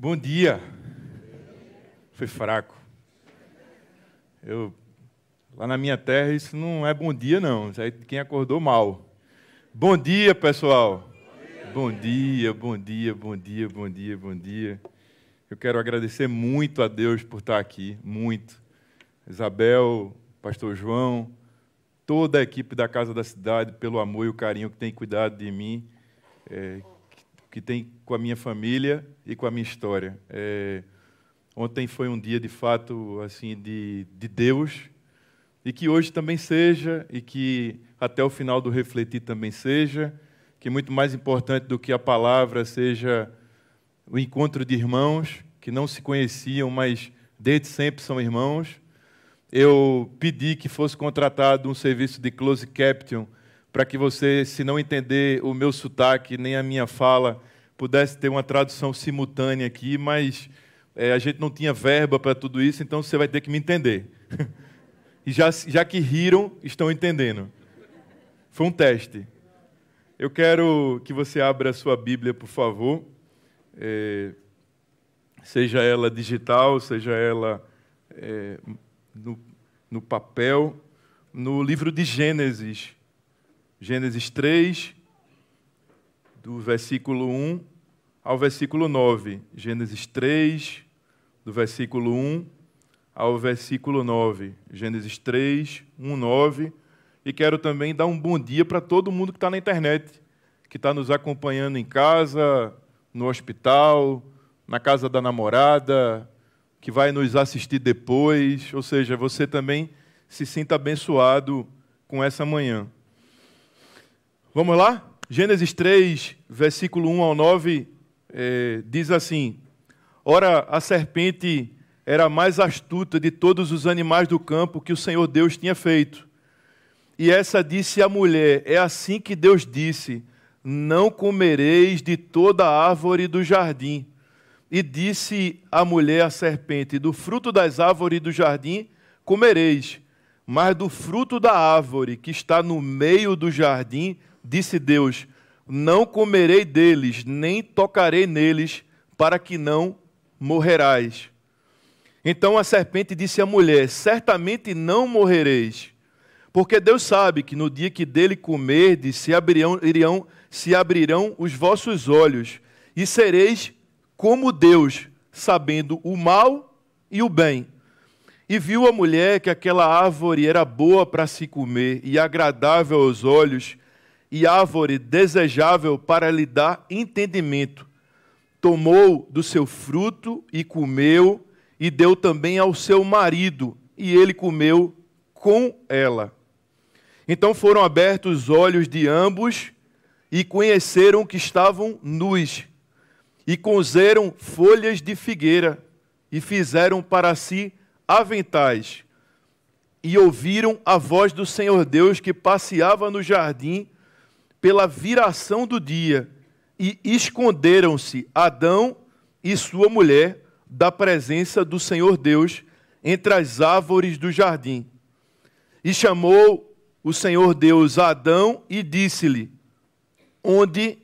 Bom dia. Foi fraco. Eu lá na minha terra isso não é bom dia não, isso aí quem acordou mal. Bom dia, pessoal. Bom dia, bom dia, bom dia, bom dia, bom dia. Eu quero agradecer muito a Deus por estar aqui, muito. Isabel, Pastor João, toda a equipe da Casa da Cidade, pelo amor e o carinho que tem cuidado de mim. É, que tem com a minha família e com a minha história. É, ontem foi um dia de fato assim de, de Deus e que hoje também seja e que até o final do refletir também seja, que muito mais importante do que a palavra seja o encontro de irmãos que não se conheciam, mas desde sempre são irmãos. Eu pedi que fosse contratado um serviço de close caption para que você, se não entender o meu sotaque nem a minha fala, pudesse ter uma tradução simultânea aqui, mas é, a gente não tinha verba para tudo isso, então você vai ter que me entender. e já, já que riram, estão entendendo. Foi um teste. Eu quero que você abra a sua Bíblia, por favor. É, seja ela digital, seja ela é, no, no papel, no livro de Gênesis. Gênesis 3, do versículo 1 ao versículo 9. Gênesis 3, do versículo 1 ao versículo 9. Gênesis 3, 1, 9. E quero também dar um bom dia para todo mundo que está na internet, que está nos acompanhando em casa, no hospital, na casa da namorada, que vai nos assistir depois. Ou seja, você também se sinta abençoado com essa manhã. Vamos lá? Gênesis 3, versículo 1 ao 9, é, diz assim: Ora, a serpente era a mais astuta de todos os animais do campo que o Senhor Deus tinha feito. E essa disse à mulher: É assim que Deus disse: Não comereis de toda a árvore do jardim. E disse a mulher à serpente: Do fruto das árvores do jardim comereis, mas do fruto da árvore que está no meio do jardim Disse Deus: Não comerei deles, nem tocarei neles, para que não morrerás. Então a serpente disse à mulher: Certamente não morrereis, porque Deus sabe que no dia que dele comerdes, se abrirão, irão, se abrirão os vossos olhos, e sereis como Deus, sabendo o mal e o bem. E viu a mulher que aquela árvore era boa para se comer e agradável aos olhos, e árvore desejável para lhe dar entendimento. Tomou do seu fruto e comeu, e deu também ao seu marido, e ele comeu com ela. Então foram abertos os olhos de ambos e conheceram que estavam nus, e cozeram folhas de figueira e fizeram para si aventais. E ouviram a voz do Senhor Deus que passeava no jardim pela viração do dia, e esconderam-se Adão e sua mulher da presença do Senhor Deus entre as árvores do jardim. E chamou o Senhor Deus a Adão e disse-lhe: Onde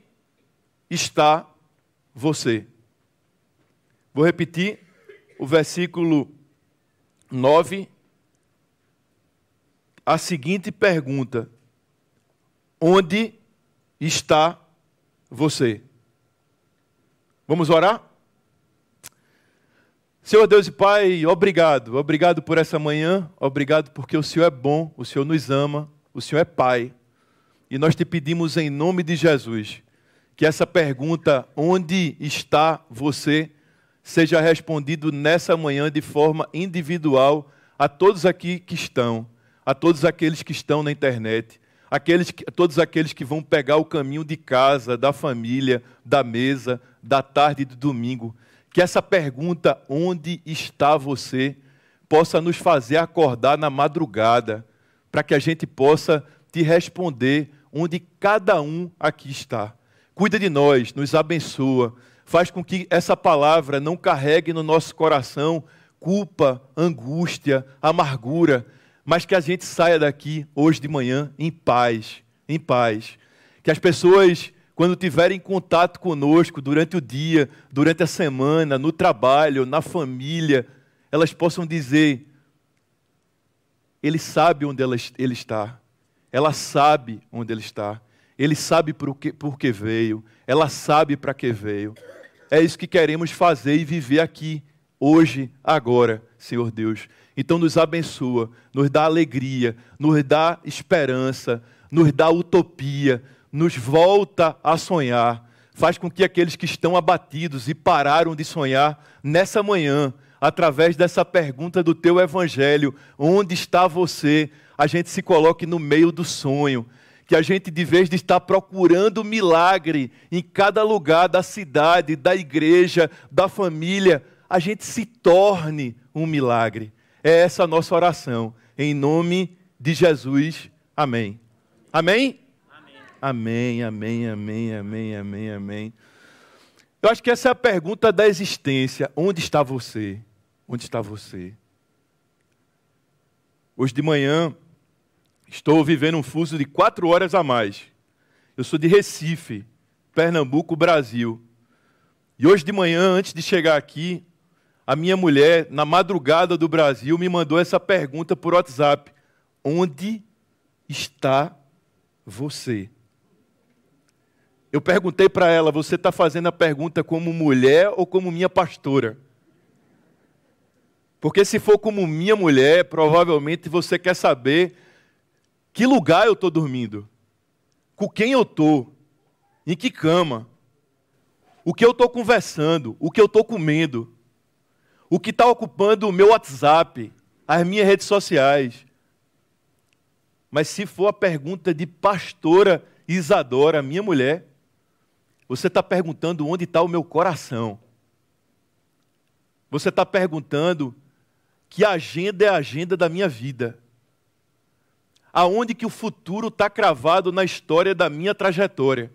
está você? Vou repetir o versículo 9. A seguinte pergunta: Onde está você. Vamos orar? Senhor Deus e Pai, obrigado, obrigado por essa manhã, obrigado porque o Senhor é bom, o Senhor nos ama, o Senhor é Pai. E nós te pedimos em nome de Jesus que essa pergunta, onde está você, seja respondido nessa manhã de forma individual a todos aqui que estão, a todos aqueles que estão na internet, aqueles, todos aqueles que vão pegar o caminho de casa, da família, da mesa, da tarde do domingo. Que essa pergunta, onde está você, possa nos fazer acordar na madrugada, para que a gente possa te responder onde cada um aqui está. Cuida de nós, nos abençoa, faz com que essa palavra não carregue no nosso coração culpa, angústia, amargura, mas que a gente saia daqui hoje de manhã em paz, em paz. Que as pessoas, quando tiverem contato conosco durante o dia, durante a semana, no trabalho, na família, elas possam dizer: Ele sabe onde ele está, ela sabe onde ele está, ele sabe por que, por que veio, ela sabe para que veio. É isso que queremos fazer e viver aqui, hoje, agora, Senhor Deus. Então nos abençoa, nos dá alegria, nos dá esperança, nos dá utopia, nos volta a sonhar. Faz com que aqueles que estão abatidos e pararam de sonhar nessa manhã, através dessa pergunta do teu evangelho, onde está você? A gente se coloque no meio do sonho. Que a gente, de vez de estar procurando milagre em cada lugar da cidade, da igreja, da família, a gente se torne um milagre. É essa a nossa oração. Em nome de Jesus. Amém. Amém? Amém, amém, amém, amém, amém, amém. Eu acho que essa é a pergunta da existência. Onde está você? Onde está você? Hoje de manhã, estou vivendo um fuso de quatro horas a mais. Eu sou de Recife, Pernambuco, Brasil. E hoje de manhã, antes de chegar aqui, a minha mulher, na madrugada do Brasil, me mandou essa pergunta por WhatsApp: Onde está você? Eu perguntei para ela: Você está fazendo a pergunta como mulher ou como minha pastora? Porque se for como minha mulher, provavelmente você quer saber que lugar eu estou dormindo, com quem eu estou, em que cama, o que eu estou conversando, o que eu estou comendo o que está ocupando o meu WhatsApp, as minhas redes sociais. Mas se for a pergunta de pastora Isadora, minha mulher, você está perguntando onde está o meu coração. Você está perguntando que agenda é a agenda da minha vida. Aonde que o futuro está cravado na história da minha trajetória.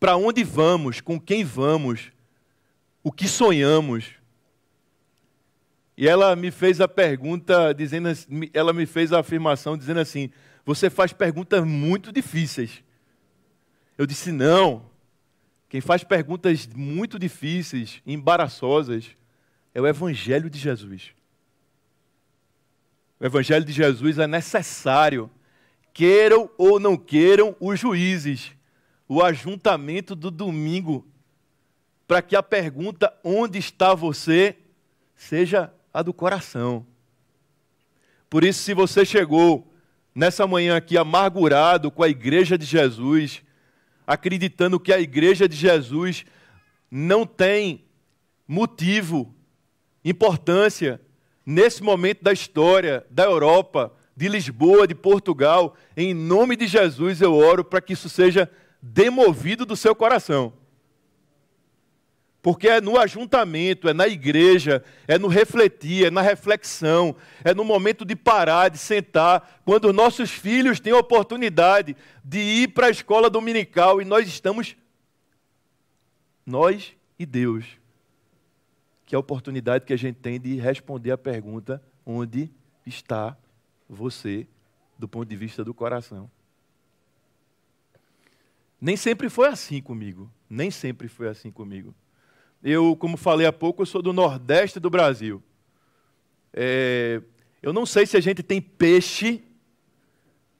Para onde vamos, com quem vamos, o que sonhamos. E ela me fez a pergunta, dizendo, ela me fez a afirmação dizendo assim: você faz perguntas muito difíceis. Eu disse: não. Quem faz perguntas muito difíceis, embaraçosas, é o Evangelho de Jesus. O Evangelho de Jesus é necessário, queiram ou não queiram os juízes, o ajuntamento do domingo, para que a pergunta onde está você seja a do coração. Por isso, se você chegou nessa manhã aqui amargurado com a igreja de Jesus, acreditando que a igreja de Jesus não tem motivo, importância nesse momento da história da Europa, de Lisboa, de Portugal, em nome de Jesus eu oro para que isso seja demovido do seu coração. Porque é no ajuntamento, é na igreja, é no refletir, é na reflexão, é no momento de parar, de sentar, quando os nossos filhos têm a oportunidade de ir para a escola dominical e nós estamos, nós e Deus, que é a oportunidade que a gente tem de responder a pergunta: onde está você, do ponto de vista do coração? Nem sempre foi assim comigo, nem sempre foi assim comigo. Eu, como falei há pouco, eu sou do Nordeste do Brasil. É, eu não sei se a gente tem peixe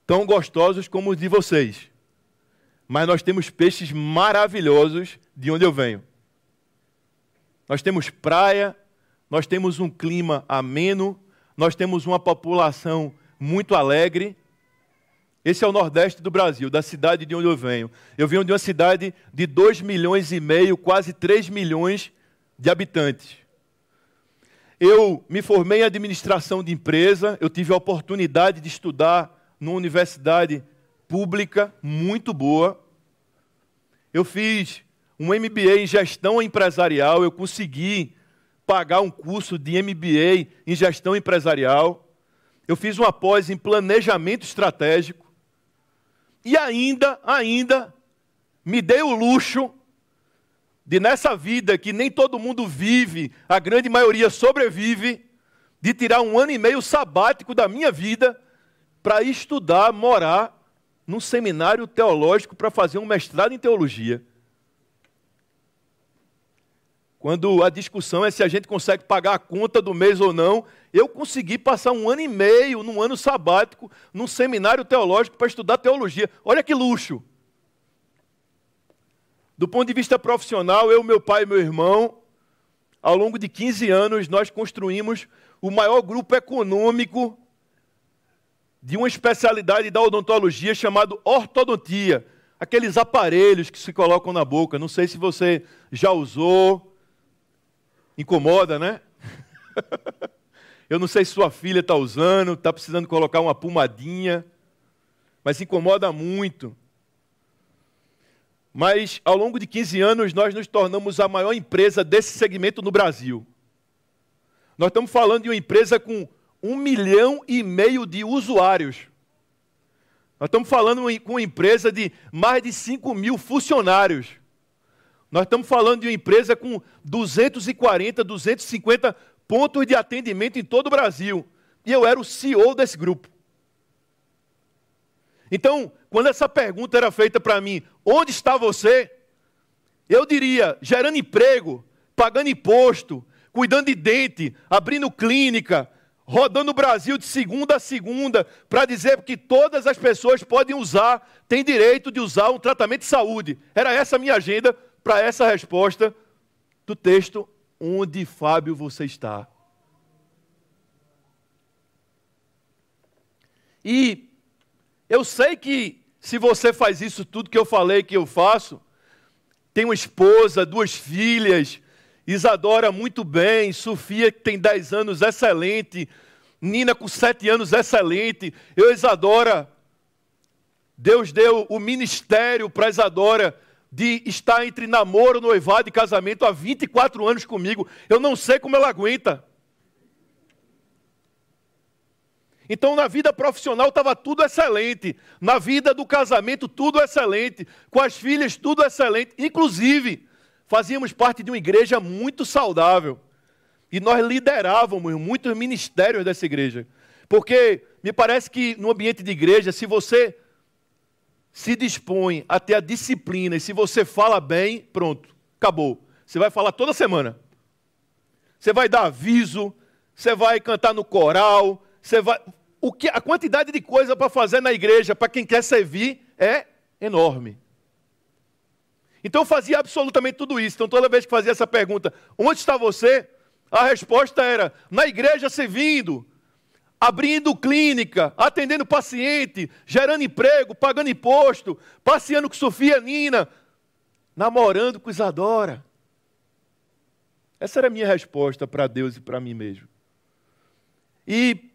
tão gostosos como os de vocês, mas nós temos peixes maravilhosos de onde eu venho. Nós temos praia, nós temos um clima ameno, nós temos uma população muito alegre, esse é o Nordeste do Brasil, da cidade de onde eu venho. Eu venho de uma cidade de 2 milhões e meio, quase 3 milhões de habitantes. Eu me formei em administração de empresa, eu tive a oportunidade de estudar numa universidade pública muito boa. Eu fiz um MBA em gestão empresarial, eu consegui pagar um curso de MBA em gestão empresarial. Eu fiz uma pós em planejamento estratégico. E ainda, ainda, me dei o luxo de nessa vida que nem todo mundo vive, a grande maioria sobrevive, de tirar um ano e meio sabático da minha vida para estudar, morar num seminário teológico para fazer um mestrado em teologia. Quando a discussão é se a gente consegue pagar a conta do mês ou não, eu consegui passar um ano e meio num ano sabático, num seminário teológico para estudar teologia. Olha que luxo! Do ponto de vista profissional, eu, meu pai e meu irmão, ao longo de 15 anos, nós construímos o maior grupo econômico de uma especialidade da odontologia chamado ortodontia. Aqueles aparelhos que se colocam na boca. Não sei se você já usou. Incomoda, né? Eu não sei se sua filha está usando, está precisando colocar uma pomadinha, mas incomoda muito. Mas ao longo de 15 anos, nós nos tornamos a maior empresa desse segmento no Brasil. Nós estamos falando de uma empresa com um milhão e meio de usuários. Nós estamos falando com uma empresa de mais de 5 mil funcionários. Nós estamos falando de uma empresa com 240, 250 pontos de atendimento em todo o Brasil. E eu era o CEO desse grupo. Então, quando essa pergunta era feita para mim, onde está você? Eu diria, gerando emprego, pagando imposto, cuidando de dente, abrindo clínica, rodando o Brasil de segunda a segunda, para dizer que todas as pessoas podem usar, têm direito de usar um tratamento de saúde. Era essa a minha agenda para essa resposta do texto, onde Fábio você está. E eu sei que se você faz isso tudo que eu falei que eu faço, tem uma esposa, duas filhas, Isadora muito bem, Sofia que tem 10 anos, excelente, Nina com 7 anos, excelente, eu Isadora, Deus deu o ministério para Isadora de estar entre namoro, noivado e casamento há 24 anos comigo. Eu não sei como ela aguenta. Então, na vida profissional estava tudo excelente, na vida do casamento tudo excelente, com as filhas tudo excelente, inclusive fazíamos parte de uma igreja muito saudável. E nós liderávamos muitos ministérios dessa igreja, porque me parece que no ambiente de igreja, se você se dispõe a ter a disciplina e se você fala bem, pronto, acabou. Você vai falar toda semana. Você vai dar aviso, você vai cantar no coral, você vai o que, a quantidade de coisa para fazer na igreja para quem quer servir é enorme. Então eu fazia absolutamente tudo isso. Então toda vez que fazia essa pergunta, onde está você? A resposta era: na igreja servindo, abrindo clínica, atendendo paciente, gerando emprego, pagando imposto, passeando com Sofia Nina, namorando com Isadora. Essa era a minha resposta para Deus e para mim mesmo. E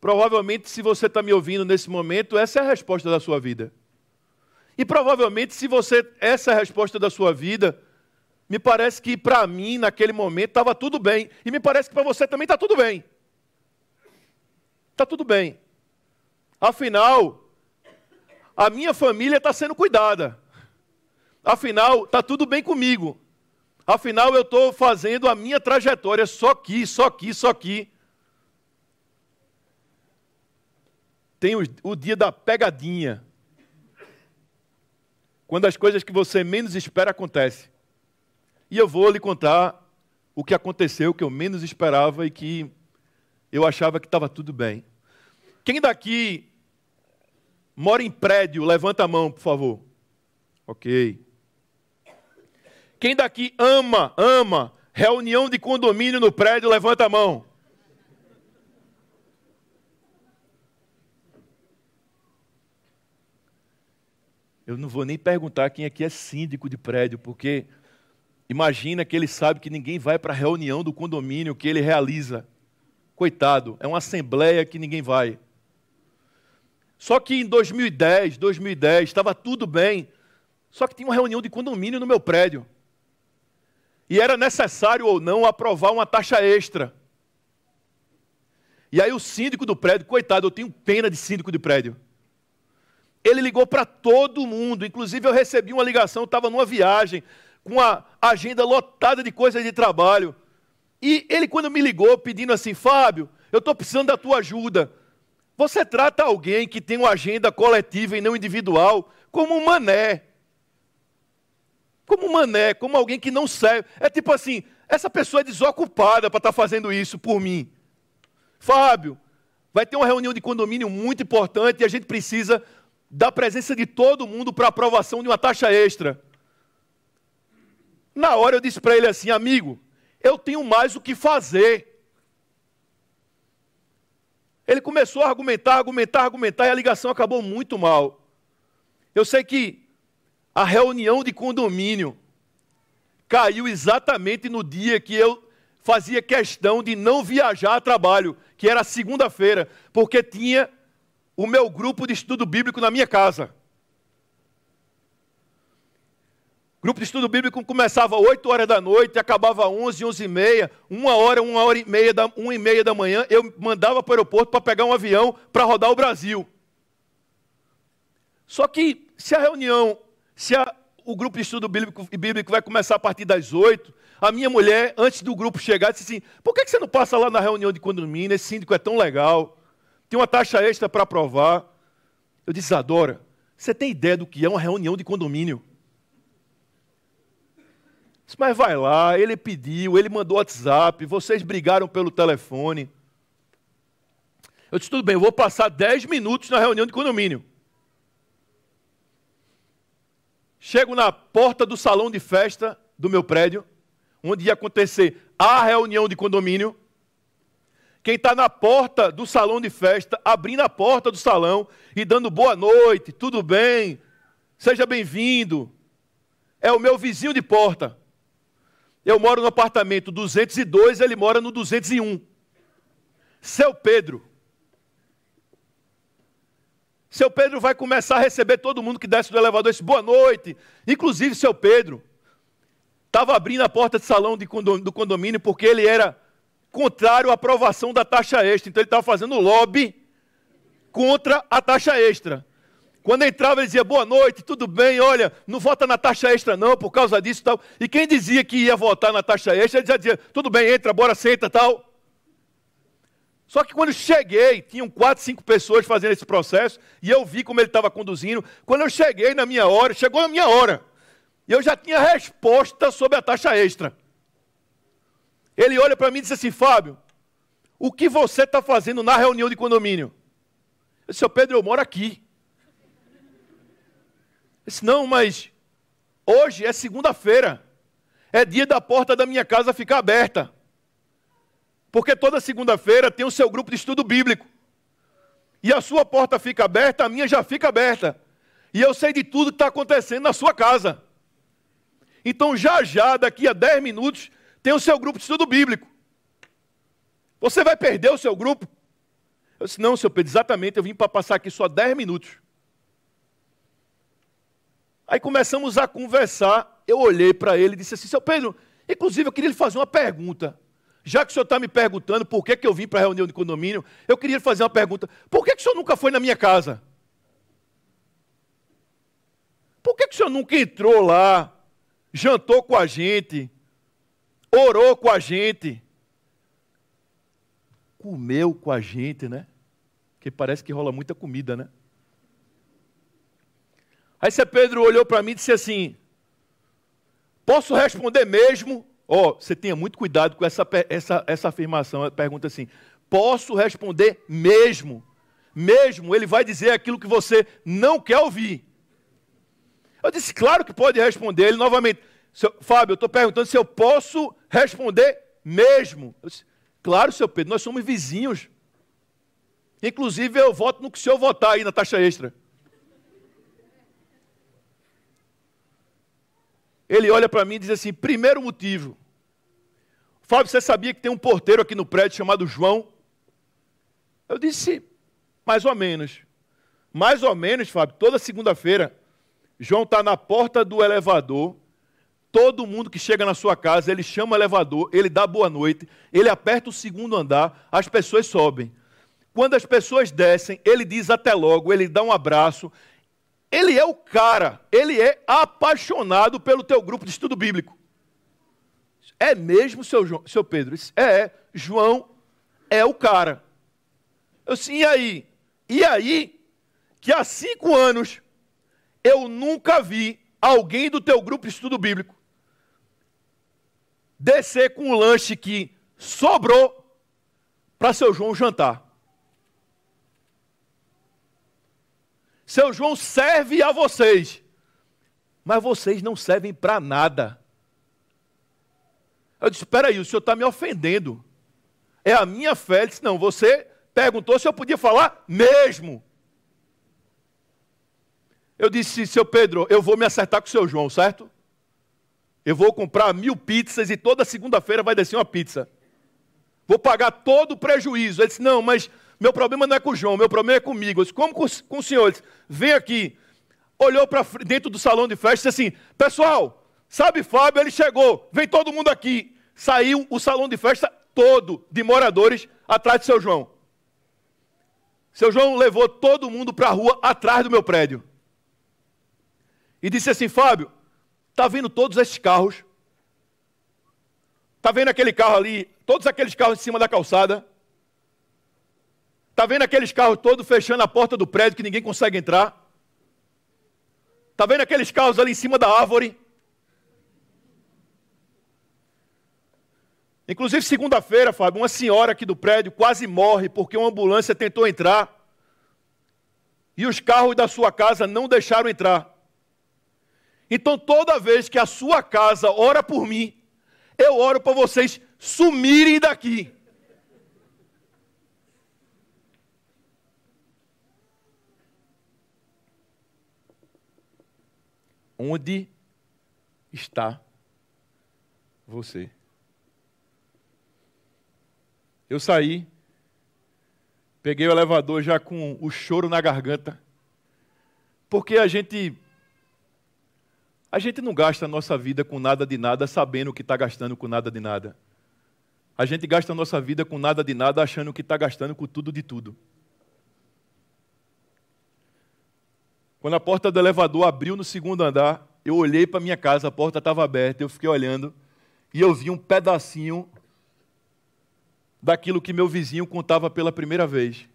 Provavelmente, se você está me ouvindo nesse momento, essa é a resposta da sua vida. E provavelmente, se você essa é a resposta da sua vida, me parece que para mim, naquele momento, estava tudo bem. E me parece que para você também está tudo bem. Está tudo bem. Afinal, a minha família está sendo cuidada. Afinal, está tudo bem comigo. Afinal, eu estou fazendo a minha trajetória só aqui, só aqui, só aqui. tem o, o dia da pegadinha. Quando as coisas que você menos espera acontecem. E eu vou lhe contar o que aconteceu, que eu menos esperava e que eu achava que estava tudo bem. Quem daqui mora em prédio, levanta a mão, por favor. Ok. Quem daqui ama, ama reunião de condomínio no prédio, levanta a mão. Eu não vou nem perguntar quem aqui é síndico de prédio, porque imagina que ele sabe que ninguém vai para a reunião do condomínio que ele realiza. Coitado, é uma assembleia que ninguém vai. Só que em 2010, 2010, estava tudo bem. Só que tinha uma reunião de condomínio no meu prédio. E era necessário ou não aprovar uma taxa extra. E aí o síndico do prédio, coitado, eu tenho pena de síndico de prédio. Ele ligou para todo mundo, inclusive eu recebi uma ligação, estava numa viagem, com a agenda lotada de coisas de trabalho. E ele, quando me ligou, pedindo assim: Fábio, eu estou precisando da tua ajuda. Você trata alguém que tem uma agenda coletiva e não individual como um mané. Como um mané, como alguém que não serve. É tipo assim, essa pessoa é desocupada para estar tá fazendo isso por mim. Fábio, vai ter uma reunião de condomínio muito importante e a gente precisa da presença de todo mundo para aprovação de uma taxa extra. Na hora eu disse para ele assim, amigo, eu tenho mais o que fazer. Ele começou a argumentar, argumentar, argumentar e a ligação acabou muito mal. Eu sei que a reunião de condomínio caiu exatamente no dia que eu fazia questão de não viajar a trabalho, que era segunda-feira, porque tinha o meu grupo de estudo bíblico na minha casa. Grupo de estudo bíblico começava às 8 horas da noite, acabava às 11, 11 e meia, uma hora, uma hora e meia, da, uma e meia da manhã, eu mandava para o aeroporto para pegar um avião para rodar o Brasil. Só que se a reunião, se a, o grupo de estudo bíblico, bíblico vai começar a partir das 8, a minha mulher, antes do grupo chegar, disse assim, por que, que você não passa lá na reunião de condomínio, esse síndico é tão legal, tem uma taxa extra para aprovar. Eu disse, Adora, você tem ideia do que é uma reunião de condomínio? Disse, mas vai lá, ele pediu, ele mandou WhatsApp, vocês brigaram pelo telefone. Eu disse, tudo bem, eu vou passar 10 minutos na reunião de condomínio. Chego na porta do salão de festa do meu prédio, onde ia acontecer a reunião de condomínio. Quem está na porta do salão de festa, abrindo a porta do salão e dando boa noite, tudo bem, seja bem-vindo, é o meu vizinho de porta. Eu moro no apartamento 202, ele mora no 201. Seu Pedro. Seu Pedro vai começar a receber todo mundo que desce do elevador. Disse, boa noite. Inclusive, seu Pedro estava abrindo a porta de salão do condomínio porque ele era contrário à aprovação da taxa extra. Então, ele estava fazendo lobby contra a taxa extra. Quando entrava, ele dizia, boa noite, tudo bem, olha, não vota na taxa extra não, por causa disso e tal. E quem dizia que ia votar na taxa extra, ele já dizia, tudo bem, entra, bora, senta tal. Só que quando cheguei, tinham quatro, cinco pessoas fazendo esse processo, e eu vi como ele estava conduzindo. Quando eu cheguei na minha hora, chegou a minha hora, e eu já tinha resposta sobre a taxa extra. Ele olha para mim e disse assim, Fábio, o que você está fazendo na reunião de condomínio? Eu disse, Pedro, eu moro aqui disse, não, mas hoje é segunda-feira. É dia da porta da minha casa ficar aberta. Porque toda segunda-feira tem o seu grupo de estudo bíblico. E a sua porta fica aberta, a minha já fica aberta. E eu sei de tudo que está acontecendo na sua casa. Então, já já, daqui a 10 minutos, tem o seu grupo de estudo bíblico. Você vai perder o seu grupo? Eu disse, não, seu Pedro, exatamente, eu vim para passar aqui só 10 minutos. Aí começamos a conversar. Eu olhei para ele e disse assim: Seu Pedro, inclusive eu queria lhe fazer uma pergunta. Já que o senhor está me perguntando por que, que eu vim para a reunião de condomínio, eu queria lhe fazer uma pergunta. Por que, que o senhor nunca foi na minha casa? Por que, que o senhor nunca entrou lá, jantou com a gente, orou com a gente, comeu com a gente, né? Porque parece que rola muita comida, né? Aí você Pedro olhou para mim e disse assim: Posso responder mesmo? Ó, oh, você tenha muito cuidado com essa, essa, essa afirmação. Pergunta assim: Posso responder mesmo? Mesmo, ele vai dizer aquilo que você não quer ouvir. Eu disse: Claro que pode responder. Ele novamente: Fábio, eu estou perguntando se eu posso responder mesmo. Eu disse, claro, seu Pedro, nós somos vizinhos. Inclusive, eu voto no que o senhor votar aí na taxa extra. Ele olha para mim e diz assim: primeiro motivo. Fábio, você sabia que tem um porteiro aqui no prédio chamado João? Eu disse, mais ou menos. Mais ou menos, Fábio, toda segunda-feira, João está na porta do elevador. Todo mundo que chega na sua casa, ele chama o elevador, ele dá boa noite, ele aperta o segundo andar, as pessoas sobem. Quando as pessoas descem, ele diz até logo, ele dá um abraço, ele é o cara, ele é apaixonado pelo teu grupo de estudo bíblico. É mesmo, seu, João, seu Pedro? É, João é o cara. Eu sim, e aí? E aí, que há cinco anos, eu nunca vi alguém do teu grupo de estudo bíblico descer com o lanche que sobrou para seu João jantar. Seu João serve a vocês, mas vocês não servem para nada. Eu disse: espera aí, o senhor está me ofendendo. É a minha fé. Ele disse: não, você perguntou se eu podia falar mesmo. Eu disse: seu Pedro, eu vou me acertar com o seu João, certo? Eu vou comprar mil pizzas e toda segunda-feira vai descer uma pizza. Vou pagar todo o prejuízo. Ele disse: não, mas meu problema não é com o João, meu problema é comigo. Eu disse, como com, com o senhor? Disse, Vem aqui. Olhou para dentro do salão de festa e disse assim: Pessoal, sabe Fábio, ele chegou, vem todo mundo aqui. Saiu o salão de festa todo de moradores atrás de seu João. Seu João levou todo mundo para a rua atrás do meu prédio. E disse assim: Fábio, tá vendo todos esses carros? Tá vendo aquele carro ali, todos aqueles carros em cima da calçada? Está vendo aqueles carros todos fechando a porta do prédio que ninguém consegue entrar? Está vendo aqueles carros ali em cima da árvore? Inclusive, segunda-feira, Fábio, uma senhora aqui do prédio quase morre porque uma ambulância tentou entrar e os carros da sua casa não deixaram entrar. Então, toda vez que a sua casa ora por mim, eu oro para vocês sumirem daqui. Onde está você? Eu saí, peguei o elevador já com o choro na garganta, porque a gente a gente não gasta a nossa vida com nada de nada sabendo que está gastando com nada de nada. A gente gasta a nossa vida com nada de nada achando que está gastando com tudo de tudo. Quando a porta do elevador abriu no segundo andar, eu olhei para minha casa, a porta estava aberta, eu fiquei olhando e eu vi um pedacinho daquilo que meu vizinho contava pela primeira vez.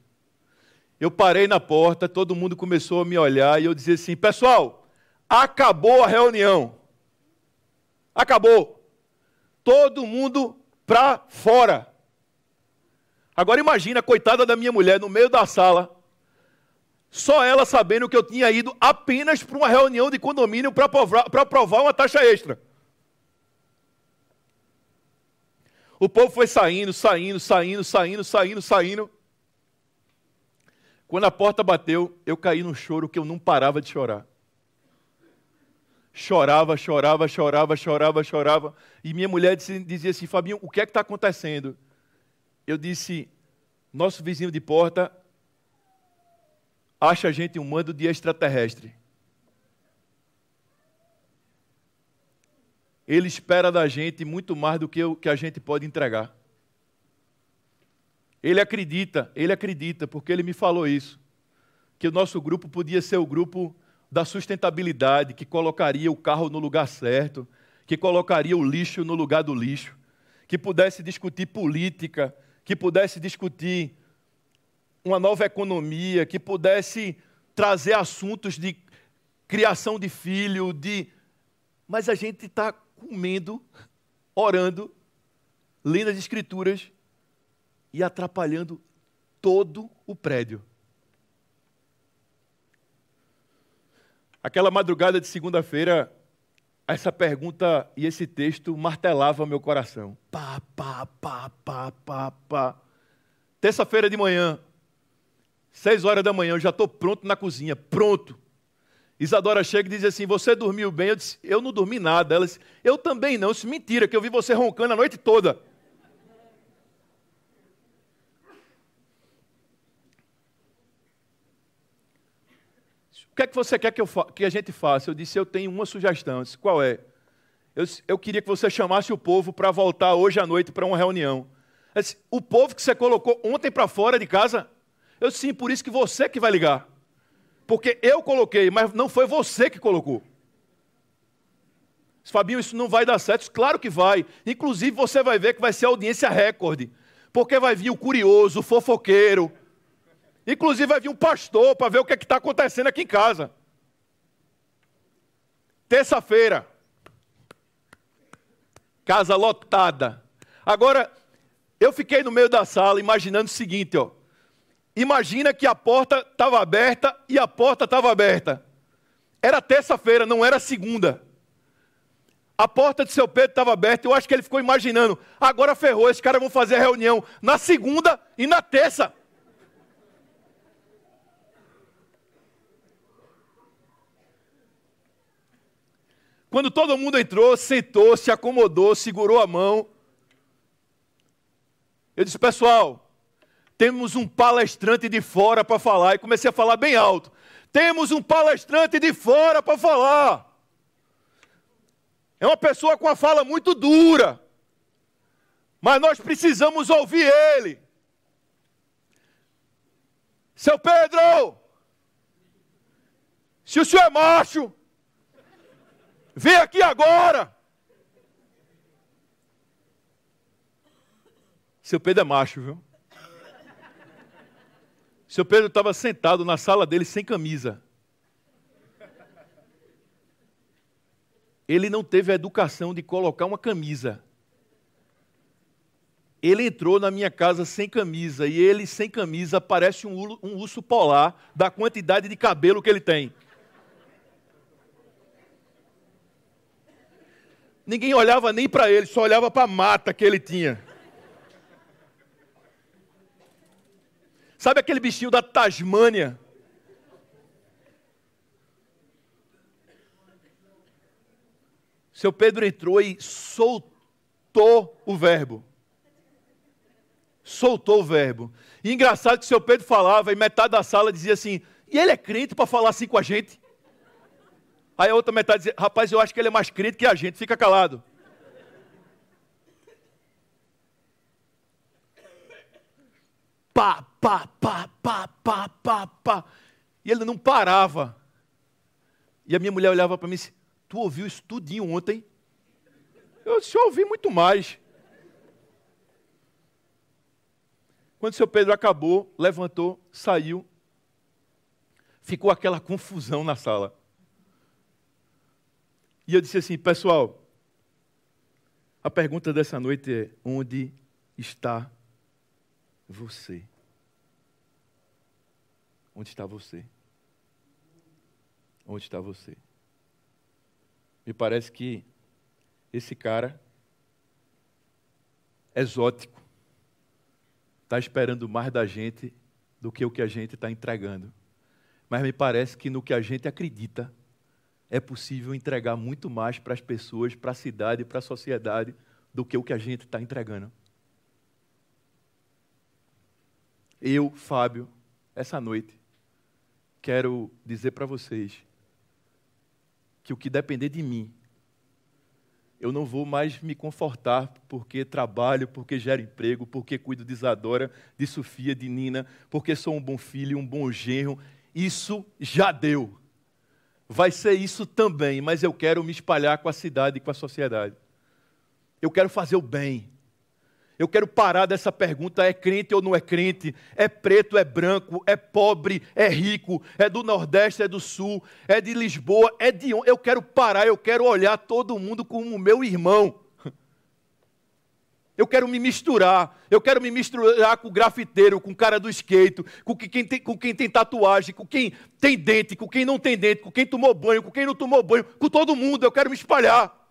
Eu parei na porta, todo mundo começou a me olhar e eu dizia assim: Pessoal, acabou a reunião. Acabou. Todo mundo para fora. Agora imagina a coitada da minha mulher no meio da sala, só ela sabendo que eu tinha ido apenas para uma reunião de condomínio para provar, provar uma taxa extra. O povo foi saindo, saindo, saindo, saindo, saindo, saindo. Quando a porta bateu, eu caí num choro que eu não parava de chorar. Chorava, chorava, chorava, chorava, chorava. E minha mulher dizia assim: Fabinho, o que é que está acontecendo? Eu disse: Nosso vizinho de porta acha a gente um mando de extraterrestre. Ele espera da gente muito mais do que o que a gente pode entregar. Ele acredita, ele acredita, porque ele me falou isso, que o nosso grupo podia ser o grupo da sustentabilidade, que colocaria o carro no lugar certo, que colocaria o lixo no lugar do lixo, que pudesse discutir política, que pudesse discutir uma nova economia que pudesse trazer assuntos de criação de filho, de. Mas a gente está comendo, orando, lendo as escrituras e atrapalhando todo o prédio. Aquela madrugada de segunda-feira, essa pergunta e esse texto martelava meu coração. Pá, pá, pá, pá, pá, pá. Terça-feira de manhã, Seis horas da manhã, eu já estou pronto na cozinha, pronto. Isadora chega e diz assim: Você dormiu bem? Eu disse: Eu não dormi nada. Ela disse: Eu também não. Isso mentira, que eu vi você roncando a noite toda. O que é que você quer que, eu que a gente faça? Eu disse: Eu tenho uma sugestão. Eu disse: Qual é? Eu, disse, eu queria que você chamasse o povo para voltar hoje à noite para uma reunião. Disse, o povo que você colocou ontem para fora de casa, eu sim, por isso que você que vai ligar. Porque eu coloquei, mas não foi você que colocou. Fabinho, isso não vai dar certo. Claro que vai. Inclusive, você vai ver que vai ser audiência recorde. Porque vai vir o curioso, o fofoqueiro. Inclusive vai vir um pastor para ver o que é está acontecendo aqui em casa. Terça-feira. Casa lotada. Agora, eu fiquei no meio da sala imaginando o seguinte, ó. Imagina que a porta estava aberta e a porta estava aberta. Era terça-feira, não era segunda. A porta de seu Pedro estava aberta, eu acho que ele ficou imaginando. Agora ferrou, esses caras vão fazer a reunião na segunda e na terça. Quando todo mundo entrou, sentou, se acomodou, segurou a mão. Eu disse, pessoal, temos um palestrante de fora para falar. E comecei a falar bem alto. Temos um palestrante de fora para falar. É uma pessoa com a fala muito dura. Mas nós precisamos ouvir ele. Seu Pedro, se o senhor é macho, Vem aqui agora! Seu Pedro é macho, viu? Seu Pedro estava sentado na sala dele sem camisa. Ele não teve a educação de colocar uma camisa. Ele entrou na minha casa sem camisa e ele sem camisa parece um, urso polar da quantidade de cabelo que ele tem. ninguém olhava nem para ele, só olhava para a mata que ele tinha. Sabe aquele bichinho da Tasmânia? Seu Pedro entrou e soltou o verbo. Soltou o verbo. E engraçado que seu Pedro falava e metade da sala dizia assim: e ele é crente para falar assim com a gente? Aí a outra metade diz, rapaz, eu acho que ele é mais crente que a gente, fica calado. Pá, pá, pá, pá, pá, pá, pá. E ele não parava. E a minha mulher olhava para mim e disse, tu ouviu isso tudinho ontem? Eu disse, eu ouvi muito mais. Quando o seu Pedro acabou, levantou, saiu, ficou aquela confusão na sala. E eu disse assim, pessoal, a pergunta dessa noite é: onde está você? Onde está você? Onde está você? Me parece que esse cara exótico está esperando mais da gente do que o que a gente está entregando. Mas me parece que no que a gente acredita, é possível entregar muito mais para as pessoas, para a cidade, para a sociedade, do que o que a gente está entregando. Eu, Fábio, essa noite, quero dizer para vocês que o que depender de mim, eu não vou mais me confortar porque trabalho, porque gero emprego, porque cuido de Isadora, de Sofia, de Nina, porque sou um bom filho, um bom genro. Isso já deu vai ser isso também, mas eu quero me espalhar com a cidade e com a sociedade. Eu quero fazer o bem. Eu quero parar dessa pergunta: é crente ou não é crente? É preto, é branco, é pobre, é rico, é do Nordeste, é do Sul, é de Lisboa, é de onde? Eu quero parar, eu quero olhar todo mundo como meu irmão. Eu quero me misturar. Eu quero me misturar com o grafiteiro, com o cara do skate, com quem, tem, com quem tem tatuagem, com quem tem dente, com quem não tem dente, com quem tomou banho, com quem não tomou banho, com todo mundo. Eu quero me espalhar.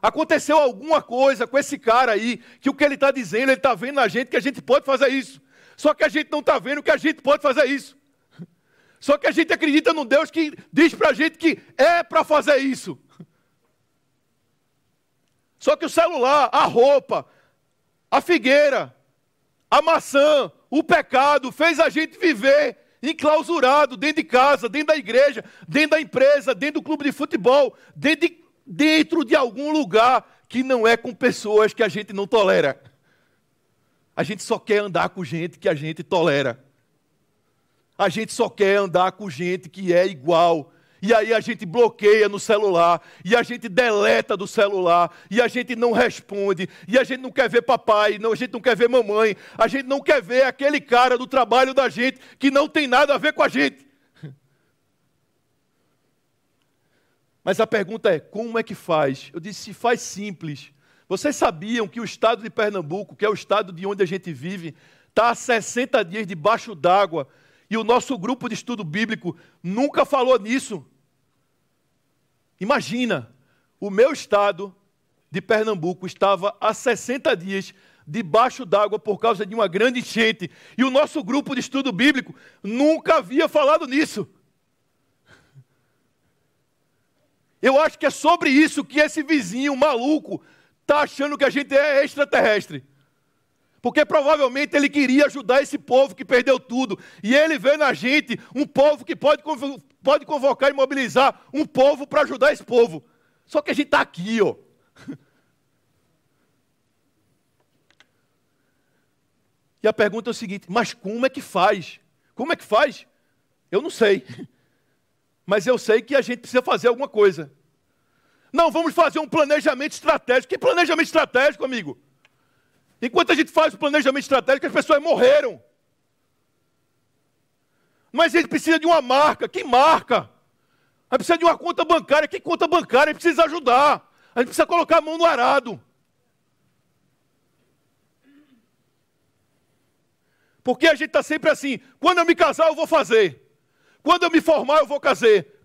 Aconteceu alguma coisa com esse cara aí, que o que ele está dizendo, ele está vendo na gente que a gente pode fazer isso. Só que a gente não está vendo que a gente pode fazer isso. Só que a gente acredita num Deus que diz para a gente que é para fazer isso. Só que o celular, a roupa, a figueira, a maçã, o pecado fez a gente viver enclausurado dentro de casa, dentro da igreja, dentro da empresa, dentro do clube de futebol, dentro de, dentro de algum lugar que não é com pessoas que a gente não tolera. A gente só quer andar com gente que a gente tolera. A gente só quer andar com gente que é igual. E aí a gente bloqueia no celular, e a gente deleta do celular, e a gente não responde, e a gente não quer ver papai, não, a gente não quer ver mamãe, a gente não quer ver aquele cara do trabalho da gente que não tem nada a ver com a gente. Mas a pergunta é: como é que faz? Eu disse: faz simples. Vocês sabiam que o estado de Pernambuco, que é o estado de onde a gente vive, está há 60 dias debaixo d'água e o nosso grupo de estudo bíblico nunca falou nisso. Imagina, o meu estado de Pernambuco estava há 60 dias debaixo d'água por causa de uma grande enchente. E o nosso grupo de estudo bíblico nunca havia falado nisso. Eu acho que é sobre isso que esse vizinho maluco está achando que a gente é extraterrestre. Porque provavelmente ele queria ajudar esse povo que perdeu tudo. E ele vê na gente um povo que pode, pode convocar e mobilizar um povo para ajudar esse povo. Só que a gente está aqui, ó. E a pergunta é o seguinte: mas como é que faz? Como é que faz? Eu não sei. Mas eu sei que a gente precisa fazer alguma coisa. Não, vamos fazer um planejamento estratégico. Que planejamento estratégico, amigo? Enquanto a gente faz o planejamento estratégico, as pessoas morreram. Mas a gente precisa de uma marca. Que marca? A gente precisa de uma conta bancária. Que conta bancária? A gente precisa ajudar. A gente precisa colocar a mão no arado. Porque a gente está sempre assim: quando eu me casar, eu vou fazer. Quando eu me formar, eu vou fazer.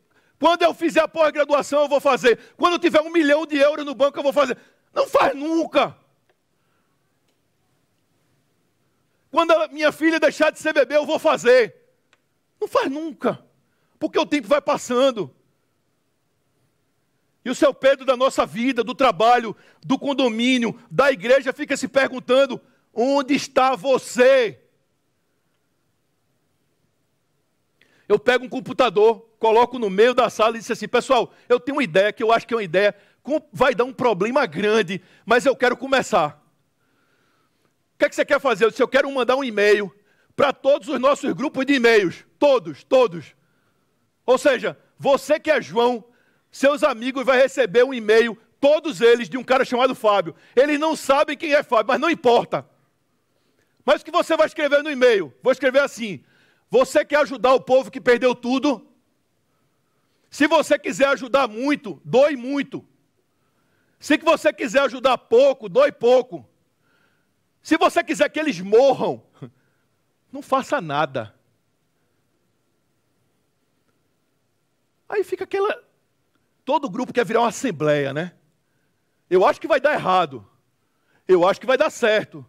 Quando eu fizer a pós-graduação, eu vou fazer. Quando eu tiver um milhão de euros no banco, eu vou fazer. Não faz nunca. Quando a minha filha deixar de ser bebê, eu vou fazer. Não faz nunca. Porque o tempo vai passando. E o seu Pedro da nossa vida, do trabalho, do condomínio, da igreja, fica se perguntando: onde está você? Eu pego um computador, coloco no meio da sala e disse assim: pessoal, eu tenho uma ideia que eu acho que é uma ideia, vai dar um problema grande, mas eu quero começar que, é que você quer fazer? Eu disse, eu quero mandar um e-mail para todos os nossos grupos de e-mails. Todos, todos. Ou seja, você que é João, seus amigos vai receber um e-mail, todos eles, de um cara chamado Fábio. Eles não sabem quem é Fábio, mas não importa. Mas o que você vai escrever no e-mail? Vou escrever assim: Você quer ajudar o povo que perdeu tudo? Se você quiser ajudar muito, doe muito. Se você quiser ajudar pouco, doe pouco. Se você quiser que eles morram, não faça nada. Aí fica aquela. Todo grupo quer virar uma assembleia, né? Eu acho que vai dar errado. Eu acho que vai dar certo.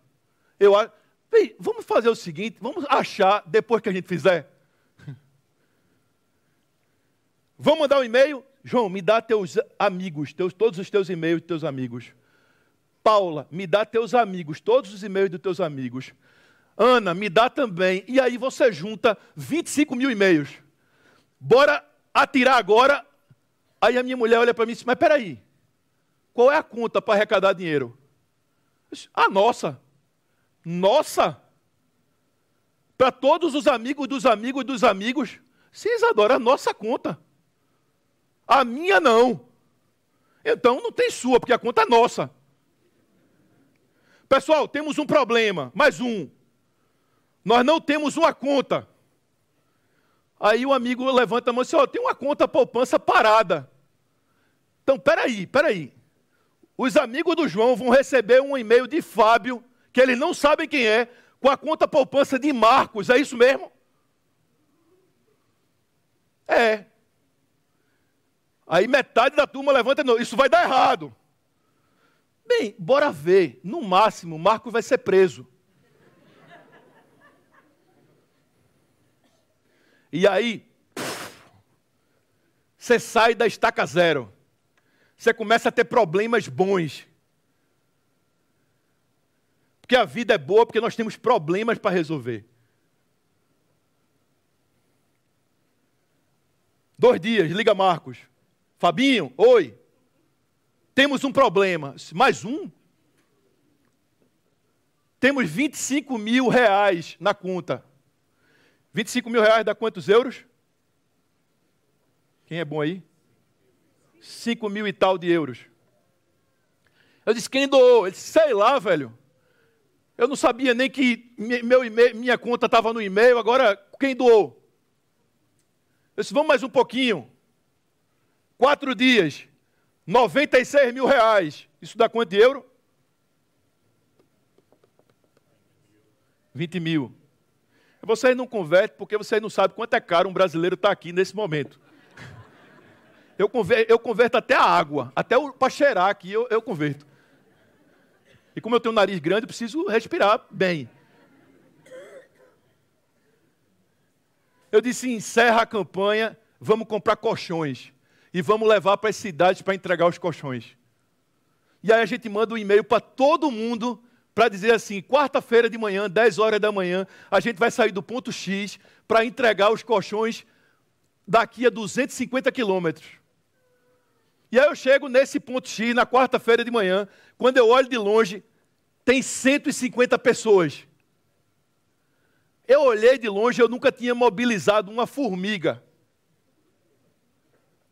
Eu acho. Vamos fazer o seguinte: vamos achar depois que a gente fizer. Vamos mandar um e-mail? João, me dá teus amigos, teus, todos os teus e-mails de teus amigos. Paula, me dá teus amigos, todos os e-mails dos teus amigos. Ana, me dá também. E aí você junta 25 mil e-mails. Bora atirar agora. Aí a minha mulher olha para mim e diz: Mas peraí, qual é a conta para arrecadar dinheiro? A nossa. Nossa? Para todos os amigos dos amigos dos amigos? Sim, Isadora, a nossa conta. A minha não. Então não tem sua, porque a conta é nossa. Pessoal, temos um problema, mais um. Nós não temos uma conta. Aí o amigo levanta a mão e diz: Ó, oh, tem uma conta poupança parada. Então, peraí, peraí. Os amigos do João vão receber um e-mail de Fábio, que eles não sabem quem é, com a conta poupança de Marcos. É isso mesmo? É. Aí metade da turma levanta, não, isso vai dar errado. Bem, bora ver. No máximo, Marco vai ser preso. E aí, você sai da estaca zero. Você começa a ter problemas bons. Porque a vida é boa, porque nós temos problemas para resolver. Dois dias, liga Marcos. Fabinho, oi. Temos um problema. Mais um? Temos 25 mil reais na conta. 25 mil reais dá quantos euros? Quem é bom aí? 5 mil e tal de euros. Eu disse, quem doou? Ele disse, sei lá, velho. Eu não sabia nem que meu minha conta estava no e-mail, agora quem doou? Eu disse, vamos mais um pouquinho. Quatro dias, 96 mil reais. Isso dá quanto de euro? 20 mil. Vocês não convertem porque vocês não sabem quanto é caro um brasileiro estar tá aqui nesse momento. Eu converto, eu converto até a água, até para cheirar aqui eu, eu converto. E como eu tenho um nariz grande, eu preciso respirar bem. Eu disse: encerra a campanha, vamos comprar colchões. E vamos levar para as cidades para entregar os colchões. E aí a gente manda um e-mail para todo mundo para dizer assim: quarta-feira de manhã, 10 horas da manhã, a gente vai sair do ponto X para entregar os colchões daqui a 250 quilômetros. E aí eu chego nesse ponto X na quarta-feira de manhã, quando eu olho de longe, tem 150 pessoas. Eu olhei de longe, eu nunca tinha mobilizado uma formiga.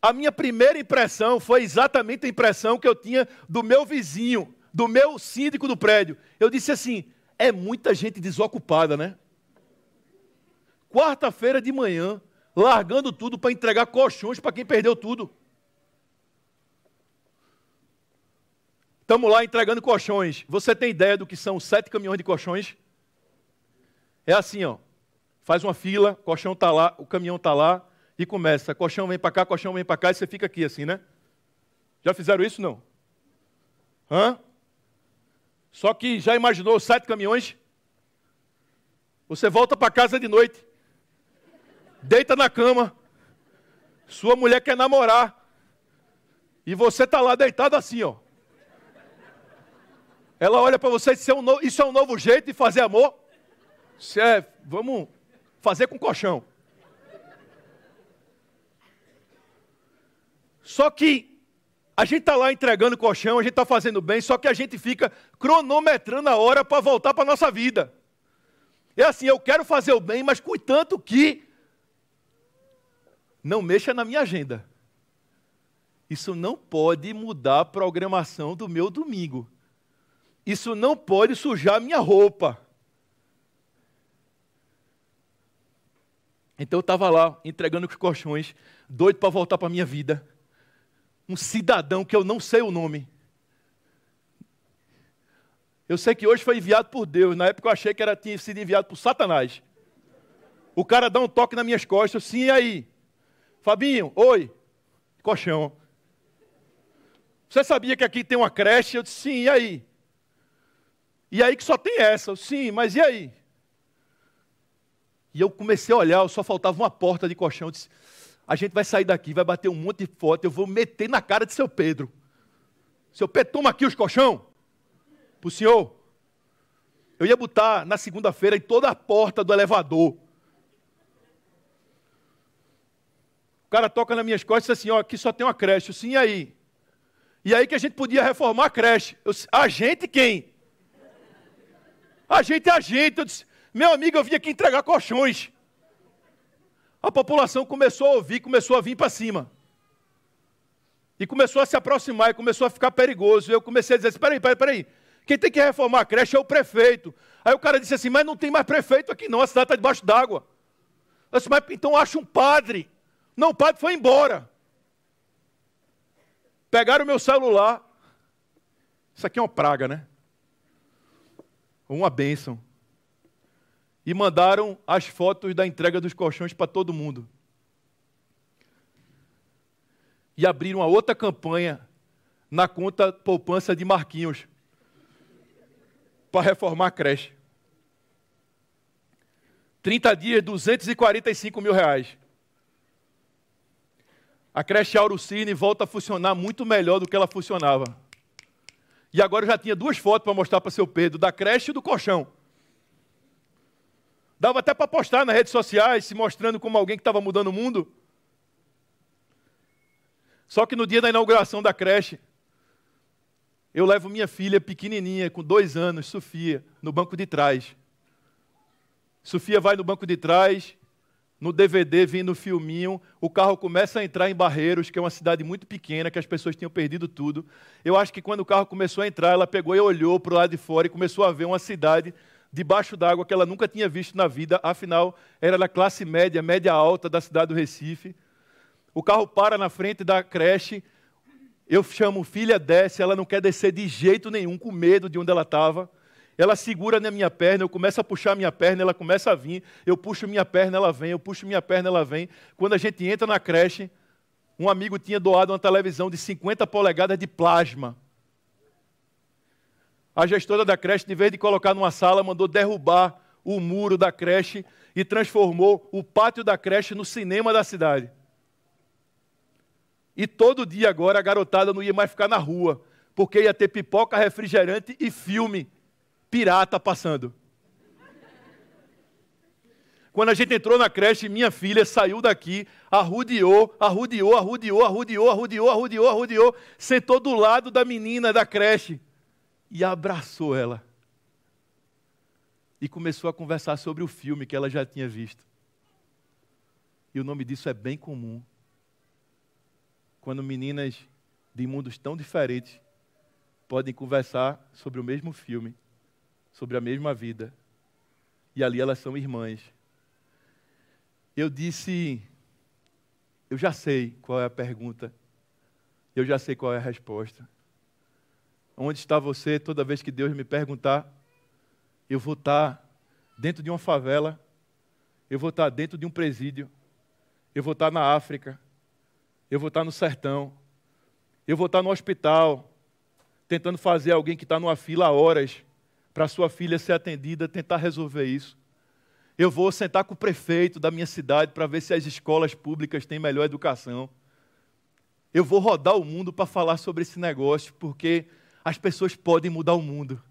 A minha primeira impressão foi exatamente a impressão que eu tinha do meu vizinho, do meu síndico do prédio. Eu disse assim: é muita gente desocupada, né? Quarta-feira de manhã, largando tudo para entregar colchões para quem perdeu tudo. Estamos lá entregando colchões. Você tem ideia do que são sete caminhões de colchões? É assim, ó. Faz uma fila, colchão está lá, o caminhão está lá e começa. Colchão vem para cá, colchão vem para cá e você fica aqui assim, né? Já fizeram isso não? Hã? Só que já imaginou sete caminhões? Você volta para casa de noite, deita na cama, sua mulher quer namorar e você está lá deitado assim, ó. Ela olha para você e diz: Isso é um novo jeito de fazer amor? Isso é, vamos fazer com colchão. Só que a gente está lá entregando colchão, a gente está fazendo bem, só que a gente fica cronometrando a hora para voltar para a nossa vida. É assim, eu quero fazer o bem, mas cuidando que não mexa na minha agenda. Isso não pode mudar a programação do meu domingo. Isso não pode sujar minha roupa. Então eu estava lá entregando os colchões, doido para voltar para a minha vida. Um cidadão que eu não sei o nome. Eu sei que hoje foi enviado por Deus. Na época eu achei que era, tinha sido enviado por Satanás. O cara dá um toque nas minhas costas, sim, e aí? Fabinho, oi. Colchão. Você sabia que aqui tem uma creche? Eu disse, sim, e aí? E aí que só tem essa. Sim, mas e aí? E eu comecei a olhar, só faltava uma porta de colchão. Eu disse, a gente vai sair daqui, vai bater um monte de foto, eu vou meter na cara de seu Pedro. Seu Pedro, toma aqui os colchão. Para o senhor. Eu ia botar na segunda-feira em toda a porta do elevador. O cara toca nas minhas costas e diz assim, ó, aqui só tem uma creche. Sim, e aí? E aí que a gente podia reformar a creche. Eu, a gente quem? A gente é a gente. Eu disse, meu amigo, eu vim aqui entregar colchões. A população começou a ouvir, começou a vir para cima. E começou a se aproximar e começou a ficar perigoso. Eu comecei a dizer: espera aí, espera aí. Quem tem que reformar a creche é o prefeito. Aí o cara disse assim: mas não tem mais prefeito aqui, não, a cidade está debaixo d'água. Eu disse: mas então acha um padre. Não, o padre foi embora. Pegaram o meu celular. Isso aqui é uma praga, né? uma bênção. E mandaram as fotos da entrega dos colchões para todo mundo. E abriram a outra campanha na conta poupança de Marquinhos para reformar a creche. 30 dias, 245 mil reais. A creche Aurucine volta a funcionar muito melhor do que ela funcionava. E agora eu já tinha duas fotos para mostrar para seu Pedro, da creche e do colchão. Dava até para postar nas redes sociais, se mostrando como alguém que estava mudando o mundo. Só que no dia da inauguração da creche, eu levo minha filha pequenininha, com dois anos, Sofia, no banco de trás. Sofia vai no banco de trás, no DVD, vindo o filminho, o carro começa a entrar em Barreiros, que é uma cidade muito pequena, que as pessoas tinham perdido tudo. Eu acho que quando o carro começou a entrar, ela pegou e olhou para o lado de fora e começou a ver uma cidade debaixo d'água que ela nunca tinha visto na vida, afinal, era da classe média, média alta da cidade do Recife. O carro para na frente da creche, eu chamo filha, desce, ela não quer descer de jeito nenhum, com medo de onde ela estava. Ela segura na minha perna, eu começo a puxar minha perna, ela começa a vir, eu puxo minha perna, ela vem, eu puxo minha perna, ela vem. Quando a gente entra na creche, um amigo tinha doado uma televisão de 50 polegadas de plasma. A gestora da creche, de vez de colocar numa sala, mandou derrubar o muro da creche e transformou o pátio da creche no cinema da cidade. E todo dia agora a garotada não ia mais ficar na rua, porque ia ter pipoca, refrigerante e filme pirata passando. Quando a gente entrou na creche, minha filha saiu daqui, arrudeou, arrudeou, arrudeou, arrudeou, arrudeou, arrudeou, arrudeou, sentou do lado da menina da creche e abraçou ela. E começou a conversar sobre o filme que ela já tinha visto. E o nome disso é bem comum. Quando meninas de mundos tão diferentes podem conversar sobre o mesmo filme sobre a mesma vida. E ali elas são irmãs. Eu disse: Eu já sei qual é a pergunta. Eu já sei qual é a resposta. Onde está você toda vez que Deus me perguntar? Eu vou estar dentro de uma favela. Eu vou estar dentro de um presídio. Eu vou estar na África. Eu vou estar no sertão. Eu vou estar no hospital, tentando fazer alguém que está numa fila há horas para sua filha ser atendida, tentar resolver isso. Eu vou sentar com o prefeito da minha cidade para ver se as escolas públicas têm melhor educação. Eu vou rodar o mundo para falar sobre esse negócio, porque as pessoas podem mudar o mundo.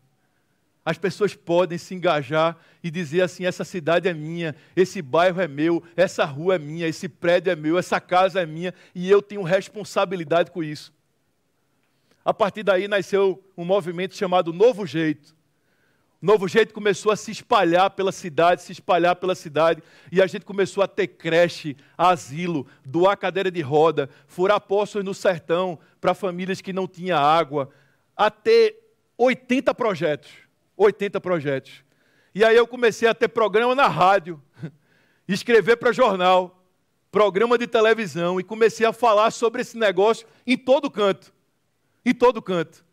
As pessoas podem se engajar e dizer assim: essa cidade é minha, esse bairro é meu, essa rua é minha, esse prédio é meu, essa casa é minha e eu tenho responsabilidade com isso. A partir daí nasceu um movimento chamado Novo Jeito Novo Jeito começou a se espalhar pela cidade, se espalhar pela cidade, e a gente começou a ter creche, asilo, doar cadeira de roda, furar poços no sertão para famílias que não tinham água, a ter 80 projetos. 80 projetos. E aí eu comecei a ter programa na rádio, escrever para jornal, programa de televisão, e comecei a falar sobre esse negócio em todo canto. Em todo canto.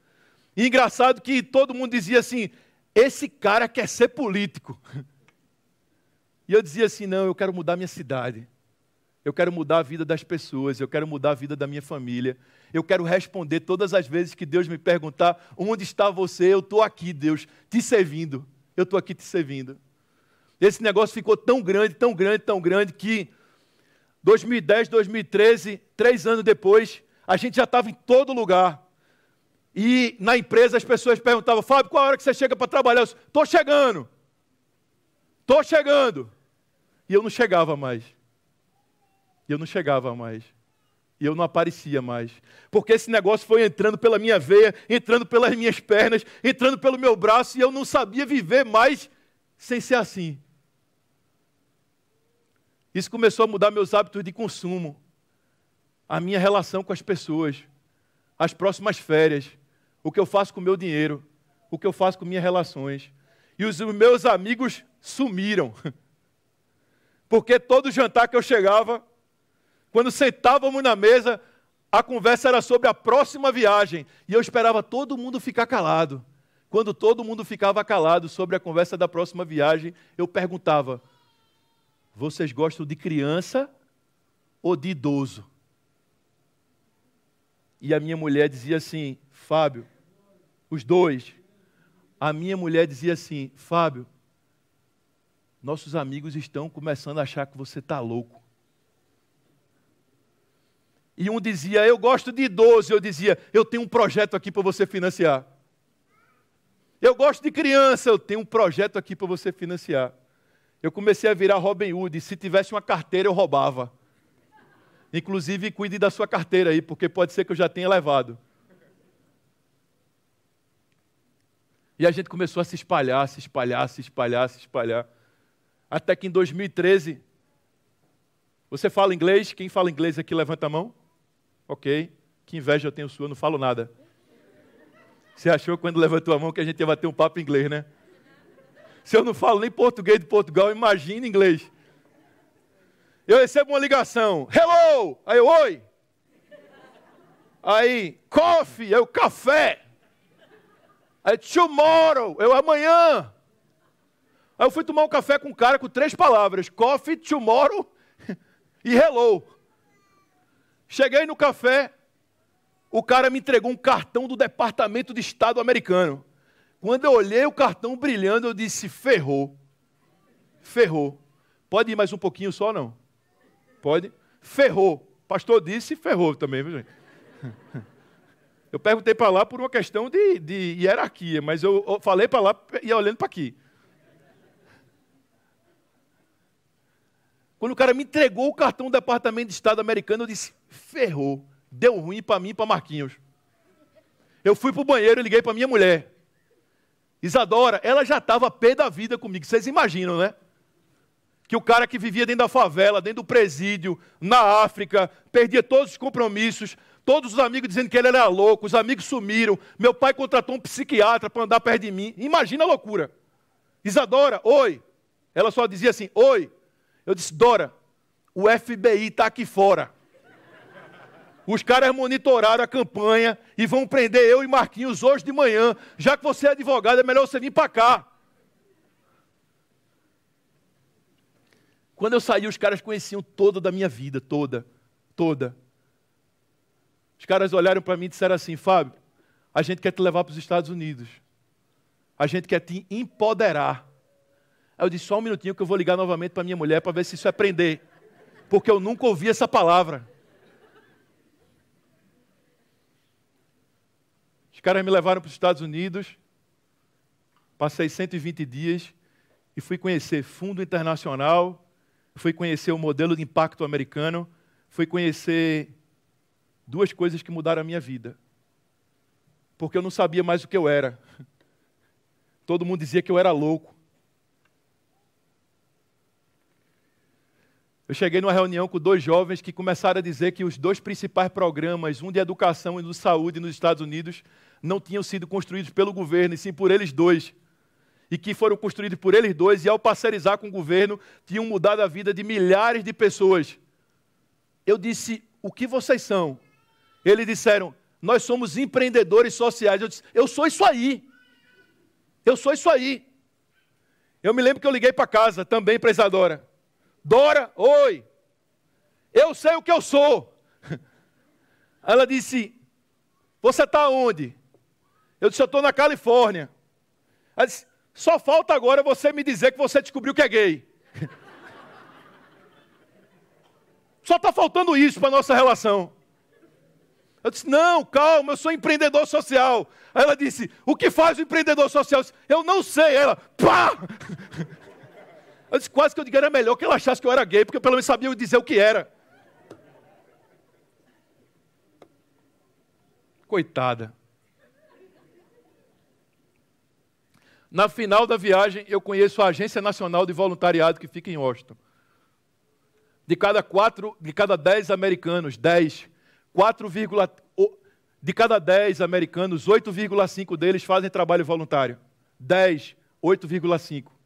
E engraçado que todo mundo dizia assim: esse cara quer ser político. E eu dizia assim: não, eu quero mudar minha cidade. Eu quero mudar a vida das pessoas, eu quero mudar a vida da minha família. Eu quero responder todas as vezes que Deus me perguntar: onde está você? Eu estou aqui, Deus, te servindo. Eu estou aqui te servindo. Esse negócio ficou tão grande, tão grande, tão grande que 2010, 2013, três anos depois, a gente já estava em todo lugar. E na empresa as pessoas perguntavam, Fábio, qual a hora que você chega para trabalhar? Eu estou chegando. Estou chegando. E eu não chegava mais. E eu não chegava mais. E eu não aparecia mais. Porque esse negócio foi entrando pela minha veia, entrando pelas minhas pernas, entrando pelo meu braço, e eu não sabia viver mais sem ser assim. Isso começou a mudar meus hábitos de consumo, a minha relação com as pessoas, as próximas férias o que eu faço com o meu dinheiro, o que eu faço com minhas relações. E os meus amigos sumiram. Porque todo jantar que eu chegava, quando sentávamos na mesa, a conversa era sobre a próxima viagem. E eu esperava todo mundo ficar calado. Quando todo mundo ficava calado sobre a conversa da próxima viagem, eu perguntava: vocês gostam de criança ou de idoso? E a minha mulher dizia assim: Fábio, os dois. A minha mulher dizia assim: Fábio, nossos amigos estão começando a achar que você está louco. E um dizia: Eu gosto de idoso. Eu dizia: Eu tenho um projeto aqui para você financiar. Eu gosto de criança. Eu tenho um projeto aqui para você financiar. Eu comecei a virar Robin Hood. Se tivesse uma carteira, eu roubava. Inclusive, cuide da sua carteira aí, porque pode ser que eu já tenha levado. E a gente começou a se espalhar, se espalhar, se espalhar, se espalhar. Até que em 2013, Você fala inglês? Quem fala inglês aqui levanta a mão. Ok. Que inveja eu tenho sua, não falo nada. Você achou quando levantou a mão que a gente ia bater um papo em inglês, né? Se eu não falo nem português de Portugal, imagina inglês. Eu recebo uma ligação. Hello! Aí eu, oi! Aí, coffee, eu, café. Aí, tomorrow, eu, amanhã. Aí eu fui tomar um café com um cara com três palavras: coffee, tomorrow e hello. Cheguei no café, o cara me entregou um cartão do Departamento de Estado americano. Quando eu olhei o cartão brilhando, eu disse: ferrou. Ferrou. Pode ir mais um pouquinho só, não? Pode? Ferrou. Pastor disse ferrou também, viu, gente? Eu perguntei para lá por uma questão de, de hierarquia, mas eu, eu falei para lá e olhando para aqui. Quando o cara me entregou o cartão do Departamento de Estado americano, eu disse: ferrou. Deu ruim para mim e para Marquinhos. Eu fui para o banheiro e liguei para minha mulher. Isadora, ela já estava pé da vida comigo. Vocês imaginam, né? que o cara que vivia dentro da favela, dentro do presídio, na África, perdia todos os compromissos, todos os amigos dizendo que ele era louco, os amigos sumiram, meu pai contratou um psiquiatra para andar perto de mim. Imagina a loucura. Isadora, oi. Ela só dizia assim, oi. Eu disse, Dora, o FBI está aqui fora. Os caras monitoraram a campanha e vão prender eu e Marquinhos hoje de manhã. Já que você é advogado, é melhor você vir para cá. Quando eu saí, os caras conheciam toda da minha vida, toda, toda. Os caras olharam para mim e disseram assim: Fábio, a gente quer te levar para os Estados Unidos. A gente quer te empoderar. Aí eu disse: só um minutinho que eu vou ligar novamente para minha mulher para ver se isso é prender. Porque eu nunca ouvi essa palavra. Caras me levaram para os Estados Unidos. Passei 120 dias e fui conhecer Fundo Internacional, fui conhecer o modelo de impacto americano, fui conhecer duas coisas que mudaram a minha vida. Porque eu não sabia mais o que eu era. Todo mundo dizia que eu era louco. Eu cheguei numa reunião com dois jovens que começaram a dizer que os dois principais programas, um de educação e um de saúde nos Estados Unidos, não tinham sido construídos pelo governo, e sim por eles dois e que foram construídos por eles dois, e ao parcerizar com o governo, tinham mudado a vida de milhares de pessoas. Eu disse: O que vocês são? Eles disseram: Nós somos empreendedores sociais. Eu disse: Eu sou isso aí. Eu sou isso aí. Eu me lembro que eu liguei para casa também para Isadora. Dora, oi. Eu sei o que eu sou. Ela disse: Você está onde? Eu disse: Eu estou na Califórnia. Ela disse: só falta agora você me dizer que você descobriu que é gay. Só está faltando isso para a nossa relação. Eu disse, não, calma, eu sou empreendedor social. Aí ela disse, o que faz o empreendedor social? Eu, disse, eu não sei. Ela, pá! Eu disse, quase que eu diga era melhor que ela achasse que eu era gay, porque eu pelo menos sabia dizer o que era. Coitada. Na final da viagem, eu conheço a Agência Nacional de Voluntariado que fica em Washington. De cada quatro, de cada dez americanos, dez, 4, de cada dez americanos, 8,5 deles fazem trabalho voluntário. 10, 8,5.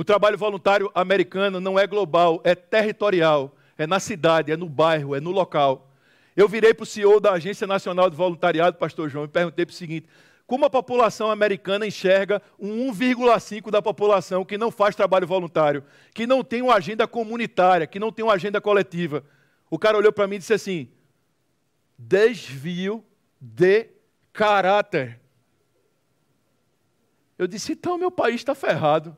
O trabalho voluntário americano não é global, é territorial, é na cidade, é no bairro, é no local. Eu virei para o CEO da Agência Nacional de Voluntariado, pastor João, e perguntei para o seguinte: como a população americana enxerga um 1,5% da população que não faz trabalho voluntário, que não tem uma agenda comunitária, que não tem uma agenda coletiva. O cara olhou para mim e disse assim: desvio de caráter. Eu disse: então meu país está ferrado.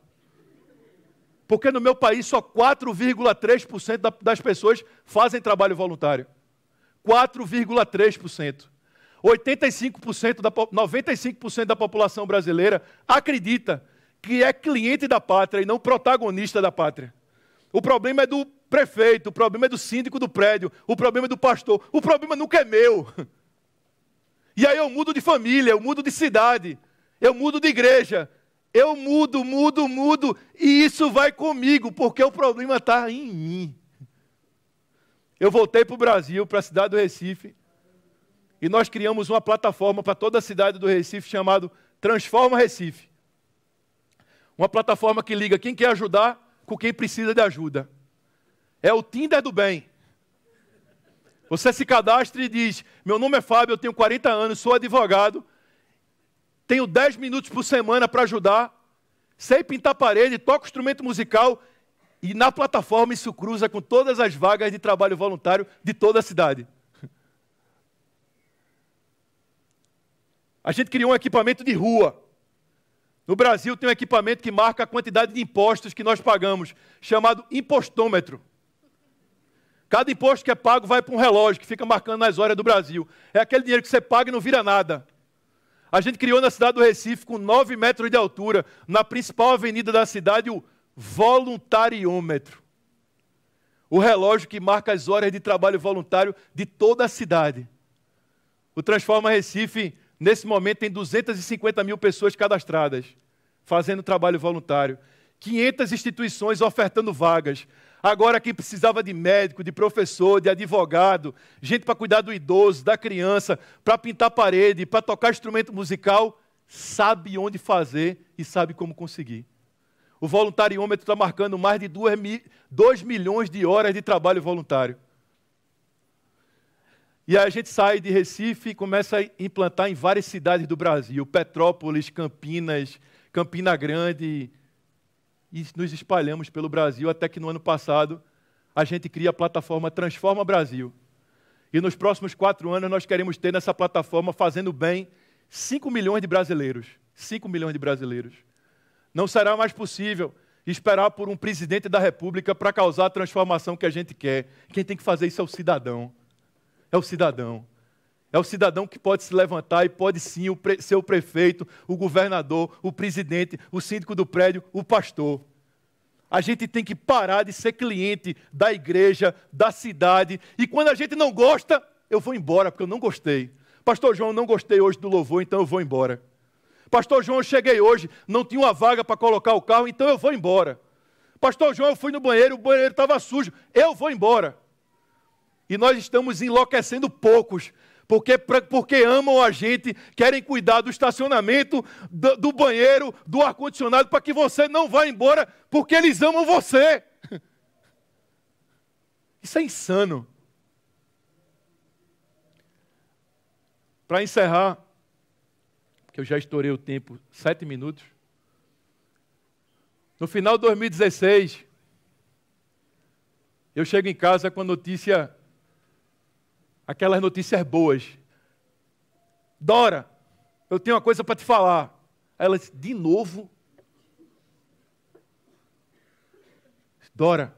Porque no meu país só 4,3% das pessoas fazem trabalho voluntário. 4,3%. 85% da, 95% da população brasileira acredita que é cliente da pátria e não protagonista da pátria. O problema é do prefeito, o problema é do síndico do prédio, o problema é do pastor, o problema nunca é meu. E aí eu mudo de família, eu mudo de cidade, eu mudo de igreja, eu mudo, mudo, mudo, e isso vai comigo, porque o problema está em mim. eu voltei para o Brasil, para a cidade do Recife, e nós criamos uma plataforma para toda a cidade do Recife chamado Transforma Recife. Uma plataforma que liga quem quer ajudar com quem precisa de ajuda. É o Tinder do bem. Você se cadastra e diz: Meu nome é Fábio, eu tenho 40 anos, sou advogado, tenho 10 minutos por semana para ajudar, sei pintar parede, toco instrumento musical e na plataforma isso cruza com todas as vagas de trabalho voluntário de toda a cidade. A gente criou um equipamento de rua. No Brasil tem um equipamento que marca a quantidade de impostos que nós pagamos, chamado impostômetro. Cada imposto que é pago vai para um relógio que fica marcando nas horas do Brasil. É aquele dinheiro que você paga e não vira nada. A gente criou na cidade do Recife, com 9 metros de altura, na principal avenida da cidade, o voluntariômetro. O relógio que marca as horas de trabalho voluntário de toda a cidade. O Transforma Recife, nesse momento, tem 250 mil pessoas cadastradas, fazendo trabalho voluntário. 500 instituições ofertando vagas. Agora, quem precisava de médico, de professor, de advogado, gente para cuidar do idoso, da criança, para pintar parede, para tocar instrumento musical, sabe onde fazer e sabe como conseguir. O voluntariômetro está marcando mais de 2 milhões de horas de trabalho voluntário. E aí a gente sai de Recife e começa a implantar em várias cidades do Brasil, Petrópolis, Campinas, Campina Grande, e nos espalhamos pelo Brasil até que no ano passado a gente cria a plataforma Transforma Brasil. E nos próximos quatro anos nós queremos ter nessa plataforma, fazendo bem, 5 milhões de brasileiros. 5 milhões de brasileiros. Não será mais possível esperar por um presidente da República para causar a transformação que a gente quer. Quem tem que fazer isso é o cidadão. É o cidadão. É o cidadão que pode se levantar e pode sim ser o prefeito, o governador, o presidente, o síndico do prédio, o pastor. A gente tem que parar de ser cliente da igreja, da cidade. E quando a gente não gosta, eu vou embora, porque eu não gostei. Pastor João, não gostei hoje do louvor, então eu vou embora. Pastor João, eu cheguei hoje, não tinha uma vaga para colocar o carro, então eu vou embora. Pastor João, eu fui no banheiro, o banheiro estava sujo, eu vou embora. E nós estamos enlouquecendo poucos, porque, porque amam a gente, querem cuidar do estacionamento, do, do banheiro, do ar-condicionado, para que você não vá embora, porque eles amam você. Isso é insano. Para encerrar, que eu já estourei o tempo, sete minutos. No final de 2016, eu chego em casa com a notícia, aquelas notícias boas. Dora, eu tenho uma coisa para te falar. Ela disse, de novo? Dora,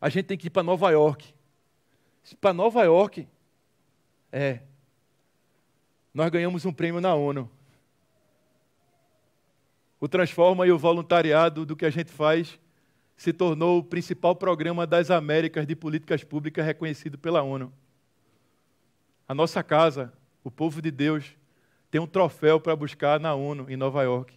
a gente tem que ir para Nova York. Para Nova York? É nós ganhamos um prêmio na ONU. O Transforma e o voluntariado do que a gente faz se tornou o principal programa das Américas de políticas públicas reconhecido pela ONU. A nossa casa, o povo de Deus, tem um troféu para buscar na ONU, em Nova York.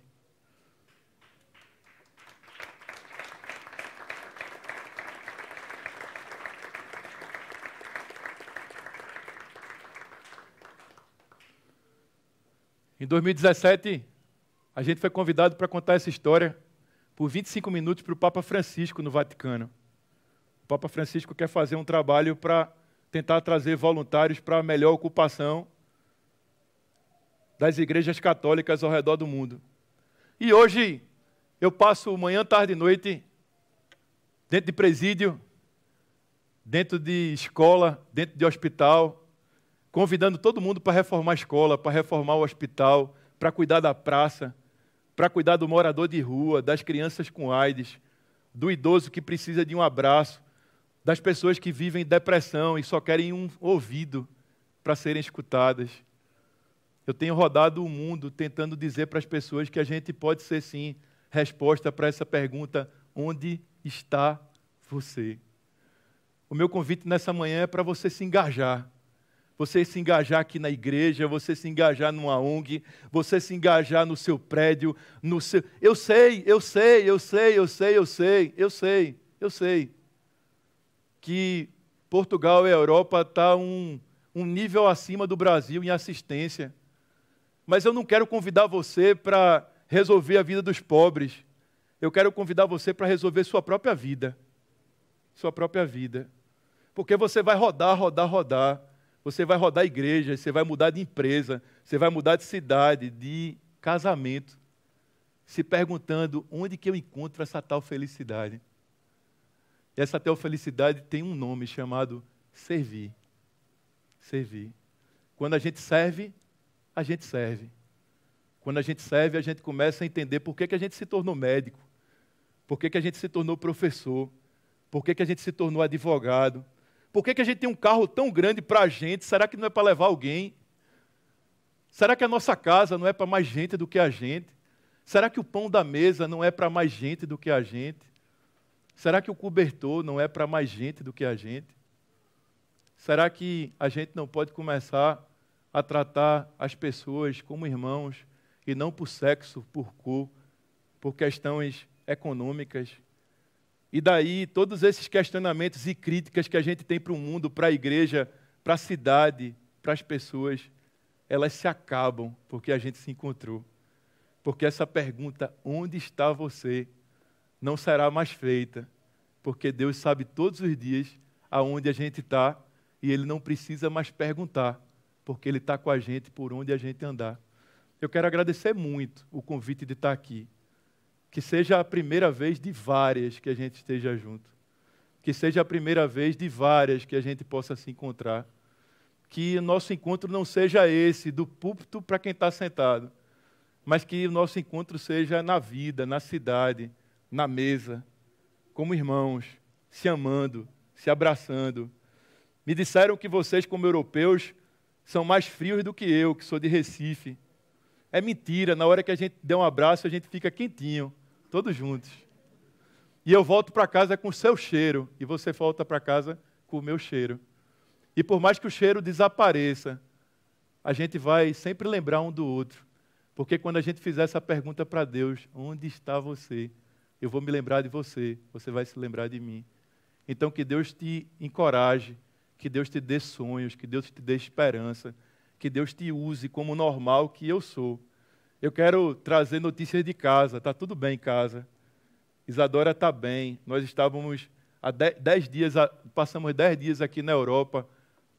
Em 2017, a gente foi convidado para contar essa história por 25 minutos para o Papa Francisco no Vaticano. O Papa Francisco quer fazer um trabalho para tentar trazer voluntários para a melhor ocupação das igrejas católicas ao redor do mundo. E hoje eu passo manhã, tarde e noite dentro de presídio, dentro de escola, dentro de hospital, convidando todo mundo para reformar a escola, para reformar o hospital, para cuidar da praça, para cuidar do morador de rua, das crianças com AIDS, do idoso que precisa de um abraço, das pessoas que vivem depressão e só querem um ouvido para serem escutadas. Eu tenho rodado o mundo tentando dizer para as pessoas que a gente pode ser sim resposta para essa pergunta: onde está você? O meu convite nessa manhã é para você se engajar você se engajar aqui na igreja, você se engajar numa ONG, você se engajar no seu prédio, no seu. Eu sei, eu sei, eu sei, eu sei, eu sei, eu sei, eu sei que Portugal e a Europa estão tá um, um nível acima do Brasil em assistência. Mas eu não quero convidar você para resolver a vida dos pobres. Eu quero convidar você para resolver sua própria vida. Sua própria vida. Porque você vai rodar, rodar, rodar. Você vai rodar igreja, você vai mudar de empresa, você vai mudar de cidade, de casamento, se perguntando onde que eu encontro essa tal felicidade. E essa tal felicidade tem um nome chamado servir. Servir. Quando a gente serve, a gente serve. Quando a gente serve, a gente começa a entender por que, que a gente se tornou médico, por que, que a gente se tornou professor, por que, que a gente se tornou advogado, por que, que a gente tem um carro tão grande para a gente? Será que não é para levar alguém? Será que a nossa casa não é para mais gente do que a gente? Será que o pão da mesa não é para mais gente do que a gente? Será que o cobertor não é para mais gente do que a gente? Será que a gente não pode começar a tratar as pessoas como irmãos e não por sexo, por cor, por questões econômicas? E daí, todos esses questionamentos e críticas que a gente tem para o mundo, para a igreja, para a cidade, para as pessoas, elas se acabam porque a gente se encontrou. Porque essa pergunta, onde está você, não será mais feita, porque Deus sabe todos os dias aonde a gente está e Ele não precisa mais perguntar, porque Ele está com a gente por onde a gente andar. Eu quero agradecer muito o convite de estar aqui que seja a primeira vez de várias que a gente esteja junto. Que seja a primeira vez de várias que a gente possa se encontrar. Que o nosso encontro não seja esse, do púlpito para quem está sentado, mas que o nosso encontro seja na vida, na cidade, na mesa, como irmãos, se amando, se abraçando. Me disseram que vocês, como europeus, são mais frios do que eu, que sou de Recife. É mentira, na hora que a gente der um abraço, a gente fica quentinho todos juntos. E eu volto para casa com o seu cheiro, e você volta para casa com o meu cheiro. E por mais que o cheiro desapareça, a gente vai sempre lembrar um do outro. Porque quando a gente fizer essa pergunta para Deus, onde está você? Eu vou me lembrar de você, você vai se lembrar de mim. Então que Deus te encoraje, que Deus te dê sonhos, que Deus te dê esperança, que Deus te use como normal que eu sou eu quero trazer notícias de casa. Está tudo bem em casa. Isadora está bem. Nós estávamos há dez, dias, passamos dez dias aqui na Europa,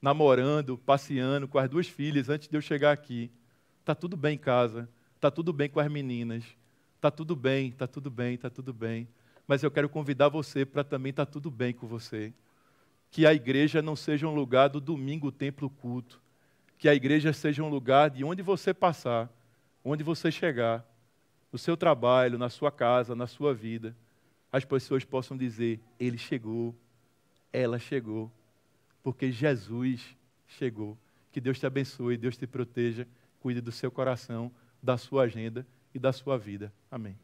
namorando, passeando com as duas filhas antes de eu chegar aqui. Está tudo bem em casa. Está tudo bem com as meninas. Está tudo bem, está tudo bem, está tudo bem. Mas eu quero convidar você para também estar tá tudo bem com você. Que a igreja não seja um lugar do domingo, templo, culto. Que a igreja seja um lugar de onde você passar onde você chegar, no seu trabalho, na sua casa, na sua vida, as pessoas possam dizer: Ele chegou, ela chegou, porque Jesus chegou. Que Deus te abençoe, Deus te proteja, cuide do seu coração, da sua agenda e da sua vida. Amém.